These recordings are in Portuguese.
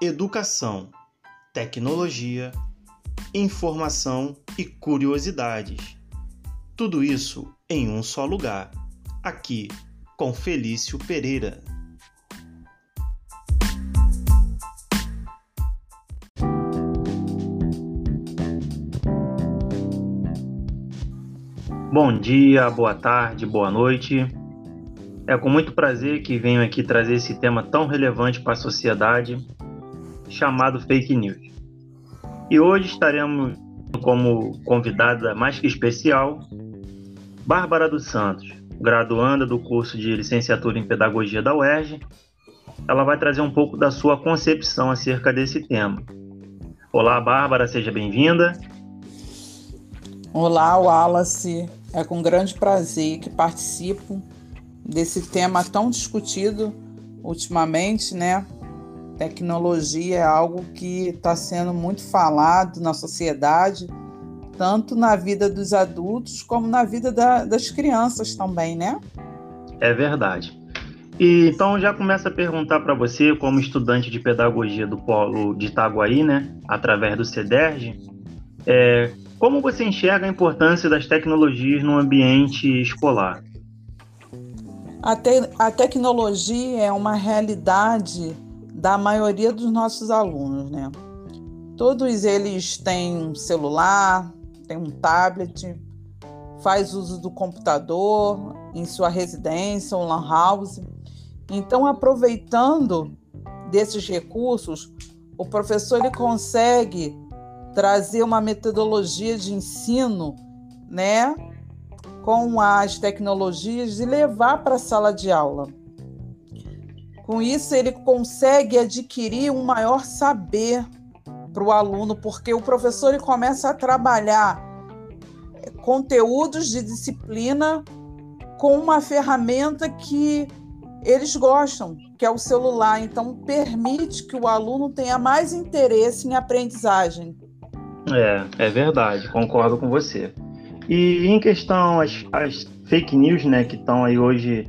educação, tecnologia, informação e curiosidades. Tudo isso em um só lugar, aqui com Felício Pereira. Bom dia, boa tarde, boa noite. É com muito prazer que venho aqui trazer esse tema tão relevante para a sociedade, chamado fake news. E hoje estaremos como convidada mais que especial Bárbara dos Santos, graduanda do curso de licenciatura em Pedagogia da UERJ. Ela vai trazer um pouco da sua concepção acerca desse tema. Olá, Bárbara, seja bem-vinda. Olá, Wallace. É com grande prazer que participo desse tema tão discutido ultimamente, né? Tecnologia é algo que está sendo muito falado na sociedade, tanto na vida dos adultos como na vida da, das crianças também, né? É verdade. E então já começo a perguntar para você, como estudante de pedagogia do Polo de Itaguaí, né, através do CEDERJ, é, como você enxerga a importância das tecnologias no ambiente escolar? A, te a tecnologia é uma realidade da maioria dos nossos alunos, né? Todos eles têm um celular, têm um tablet, faz uso do computador em sua residência, um lan house. Então, aproveitando desses recursos, o professor ele consegue trazer uma metodologia de ensino, né, com as tecnologias e levar para a sala de aula. Com isso, ele consegue adquirir um maior saber para o aluno, porque o professor ele começa a trabalhar conteúdos de disciplina com uma ferramenta que eles gostam, que é o celular. Então, permite que o aluno tenha mais interesse em aprendizagem. É, é verdade, concordo com você. E em questão as, as fake news, né, que estão aí hoje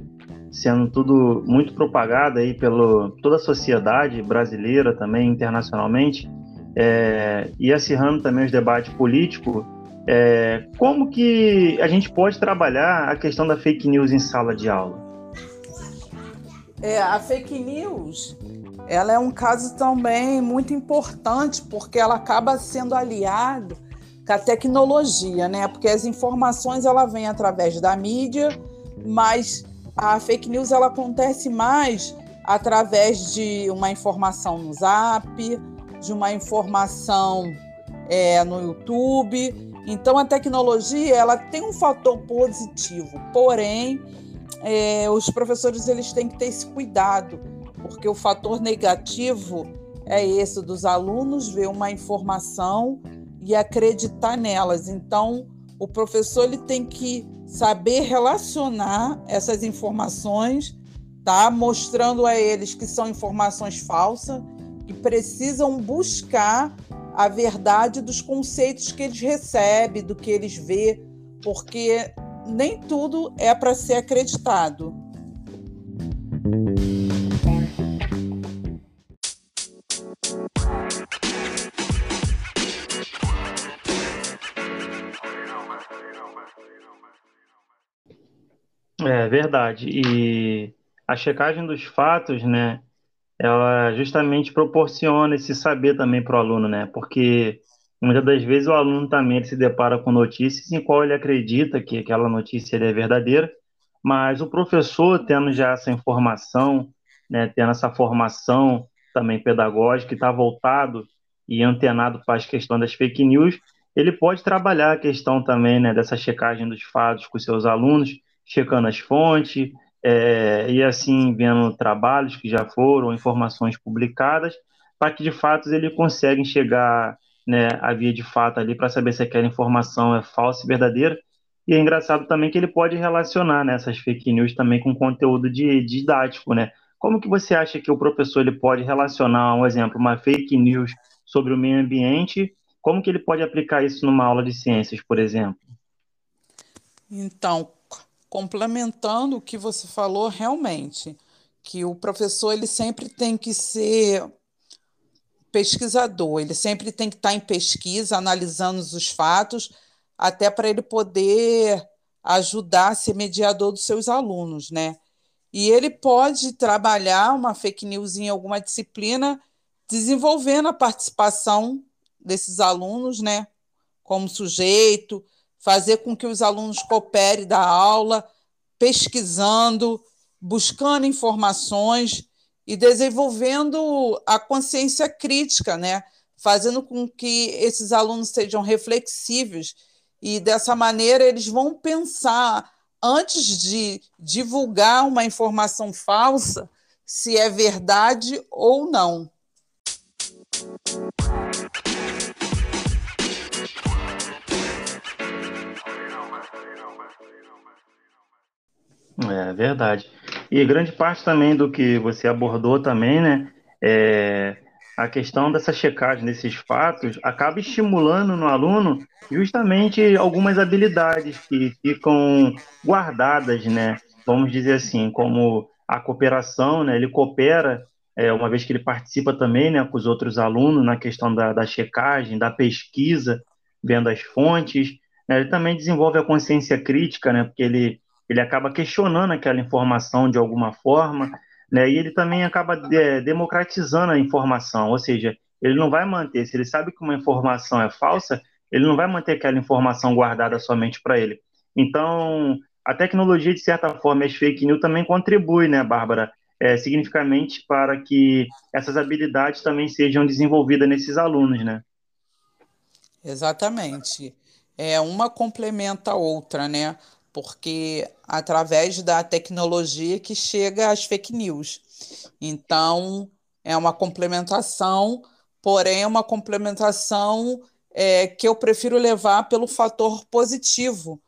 sendo tudo muito propagada aí pelo toda a sociedade brasileira também internacionalmente é, e acirrando também os debates políticos, é, como que a gente pode trabalhar a questão da fake news em sala de aula? É, a fake news ela é um caso também muito importante porque ela acaba sendo aliada com a tecnologia, né? Porque as informações ela vem através da mídia, mas a fake news ela acontece mais através de uma informação no Zap, de uma informação é, no YouTube. Então a tecnologia ela tem um fator positivo, porém é, os professores eles têm que ter esse cuidado, porque o fator negativo é esse dos alunos ver uma informação e acreditar nelas. Então, o professor ele tem que saber relacionar essas informações, tá? Mostrando a eles que são informações falsas e precisam buscar a verdade dos conceitos que eles recebem, do que eles vê, porque nem tudo é para ser acreditado. É verdade. E a checagem dos fatos, né, ela justamente proporciona esse saber também para o aluno, né? Porque muitas das vezes o aluno também se depara com notícias em qual ele acredita que aquela notícia é verdadeira, mas o professor tendo já essa informação, né, tendo essa formação também pedagógica que está voltado e antenado para as questões das fake news, ele pode trabalhar a questão também, né, dessa checagem dos fatos com seus alunos checando as fontes é, e assim vendo trabalhos que já foram, informações publicadas, para que de fato ele consiga chegar né, a via de fato ali para saber se aquela informação é falsa e verdadeira. E é engraçado também que ele pode relacionar né, essas fake news também com conteúdo de, didático, né? Como que você acha que o professor ele pode relacionar, um exemplo, uma fake news sobre o meio ambiente? Como que ele pode aplicar isso numa aula de ciências, por exemplo? Então, complementando o que você falou realmente, que o professor ele sempre tem que ser pesquisador, ele sempre tem que estar em pesquisa, analisando os fatos, até para ele poder ajudar a ser mediador dos seus alunos, né? E ele pode trabalhar uma fake news em alguma disciplina, desenvolvendo a participação desses alunos, né? Como sujeito, fazer com que os alunos cooperem da aula, pesquisando, buscando informações e desenvolvendo a consciência crítica, né? Fazendo com que esses alunos sejam reflexivos e dessa maneira eles vão pensar antes de divulgar uma informação falsa se é verdade ou não. É verdade. E grande parte também do que você abordou também, né, é a questão dessa checagem desses fatos acaba estimulando no aluno justamente algumas habilidades que ficam guardadas, né? Vamos dizer assim, como a cooperação, né? Ele coopera, é, uma vez que ele participa também, né, com os outros alunos na questão da, da checagem, da pesquisa, vendo as fontes. Né? Ele também desenvolve a consciência crítica, né? Porque ele ele acaba questionando aquela informação de alguma forma, né? E ele também acaba de, democratizando a informação, ou seja, ele não vai manter, se ele sabe que uma informação é falsa, ele não vai manter aquela informação guardada somente para ele. Então, a tecnologia, de certa forma, as fake news também contribui, né, Bárbara, é, significativamente para que essas habilidades também sejam desenvolvidas nesses alunos, né? Exatamente. É, uma complementa a outra, né? Porque através da tecnologia que chega as fake news. Então, é uma complementação, porém, é uma complementação é, que eu prefiro levar pelo fator positivo,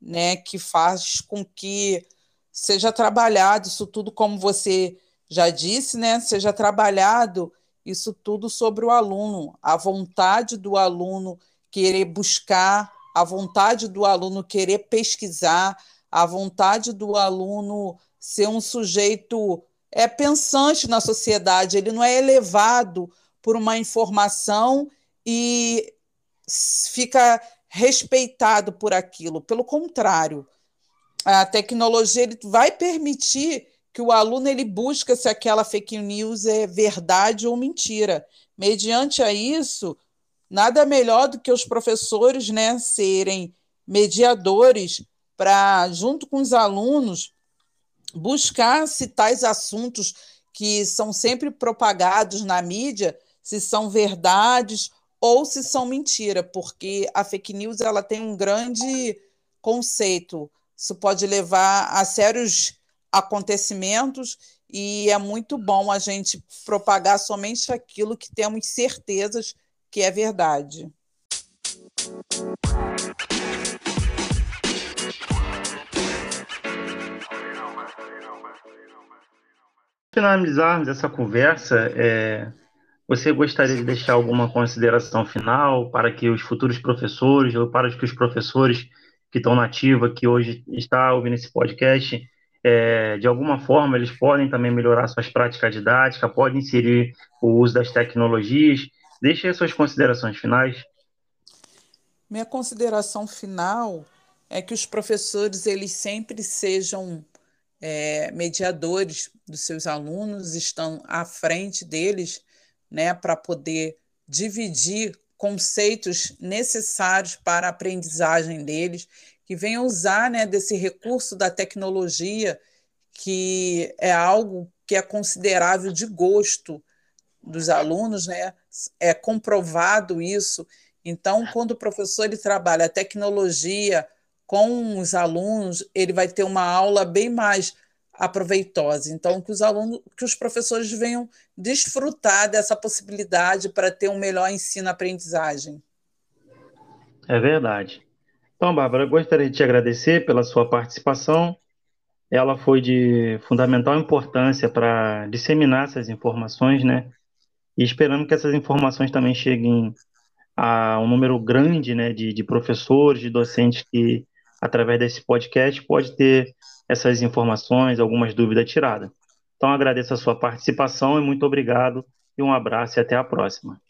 né, que faz com que seja trabalhado isso tudo, como você já disse, né, seja trabalhado isso tudo sobre o aluno, a vontade do aluno querer buscar a vontade do aluno querer pesquisar, a vontade do aluno ser um sujeito é pensante na sociedade, ele não é elevado por uma informação e fica respeitado por aquilo. Pelo contrário, a tecnologia ele vai permitir que o aluno ele busque se aquela fake news é verdade ou mentira. Mediante a isso, nada melhor do que os professores né, serem mediadores para, junto com os alunos, buscar se tais assuntos que são sempre propagados na mídia, se são verdades ou se são mentira, porque a fake news ela tem um grande conceito. Isso pode levar a sérios acontecimentos e é muito bom a gente propagar somente aquilo que temos certezas que é verdade. Finalizarmos essa conversa, é, você gostaria de deixar alguma consideração final para que os futuros professores ou para que os professores que estão na ativa, que hoje está ouvindo esse podcast, é, de alguma forma eles podem também melhorar suas práticas didáticas, podem inserir o uso das tecnologias Deixe as suas considerações finais. Minha consideração final é que os professores eles sempre sejam é, mediadores dos seus alunos, estão à frente deles, né, para poder dividir conceitos necessários para a aprendizagem deles, que venham usar né, desse recurso da tecnologia, que é algo que é considerável de gosto dos alunos, né? É comprovado isso. Então, quando o professor ele trabalha a tecnologia com os alunos, ele vai ter uma aula bem mais aproveitosa. Então, que os alunos, que os professores venham desfrutar dessa possibilidade para ter um melhor ensino-aprendizagem. É verdade. Então, Bárbara, eu gostaria de te agradecer pela sua participação. Ela foi de fundamental importância para disseminar essas informações, né? E esperando que essas informações também cheguem a um número grande né, de, de professores, de docentes que, através desse podcast, pode ter essas informações, algumas dúvidas tiradas. Então, agradeço a sua participação e muito obrigado e um abraço e até a próxima.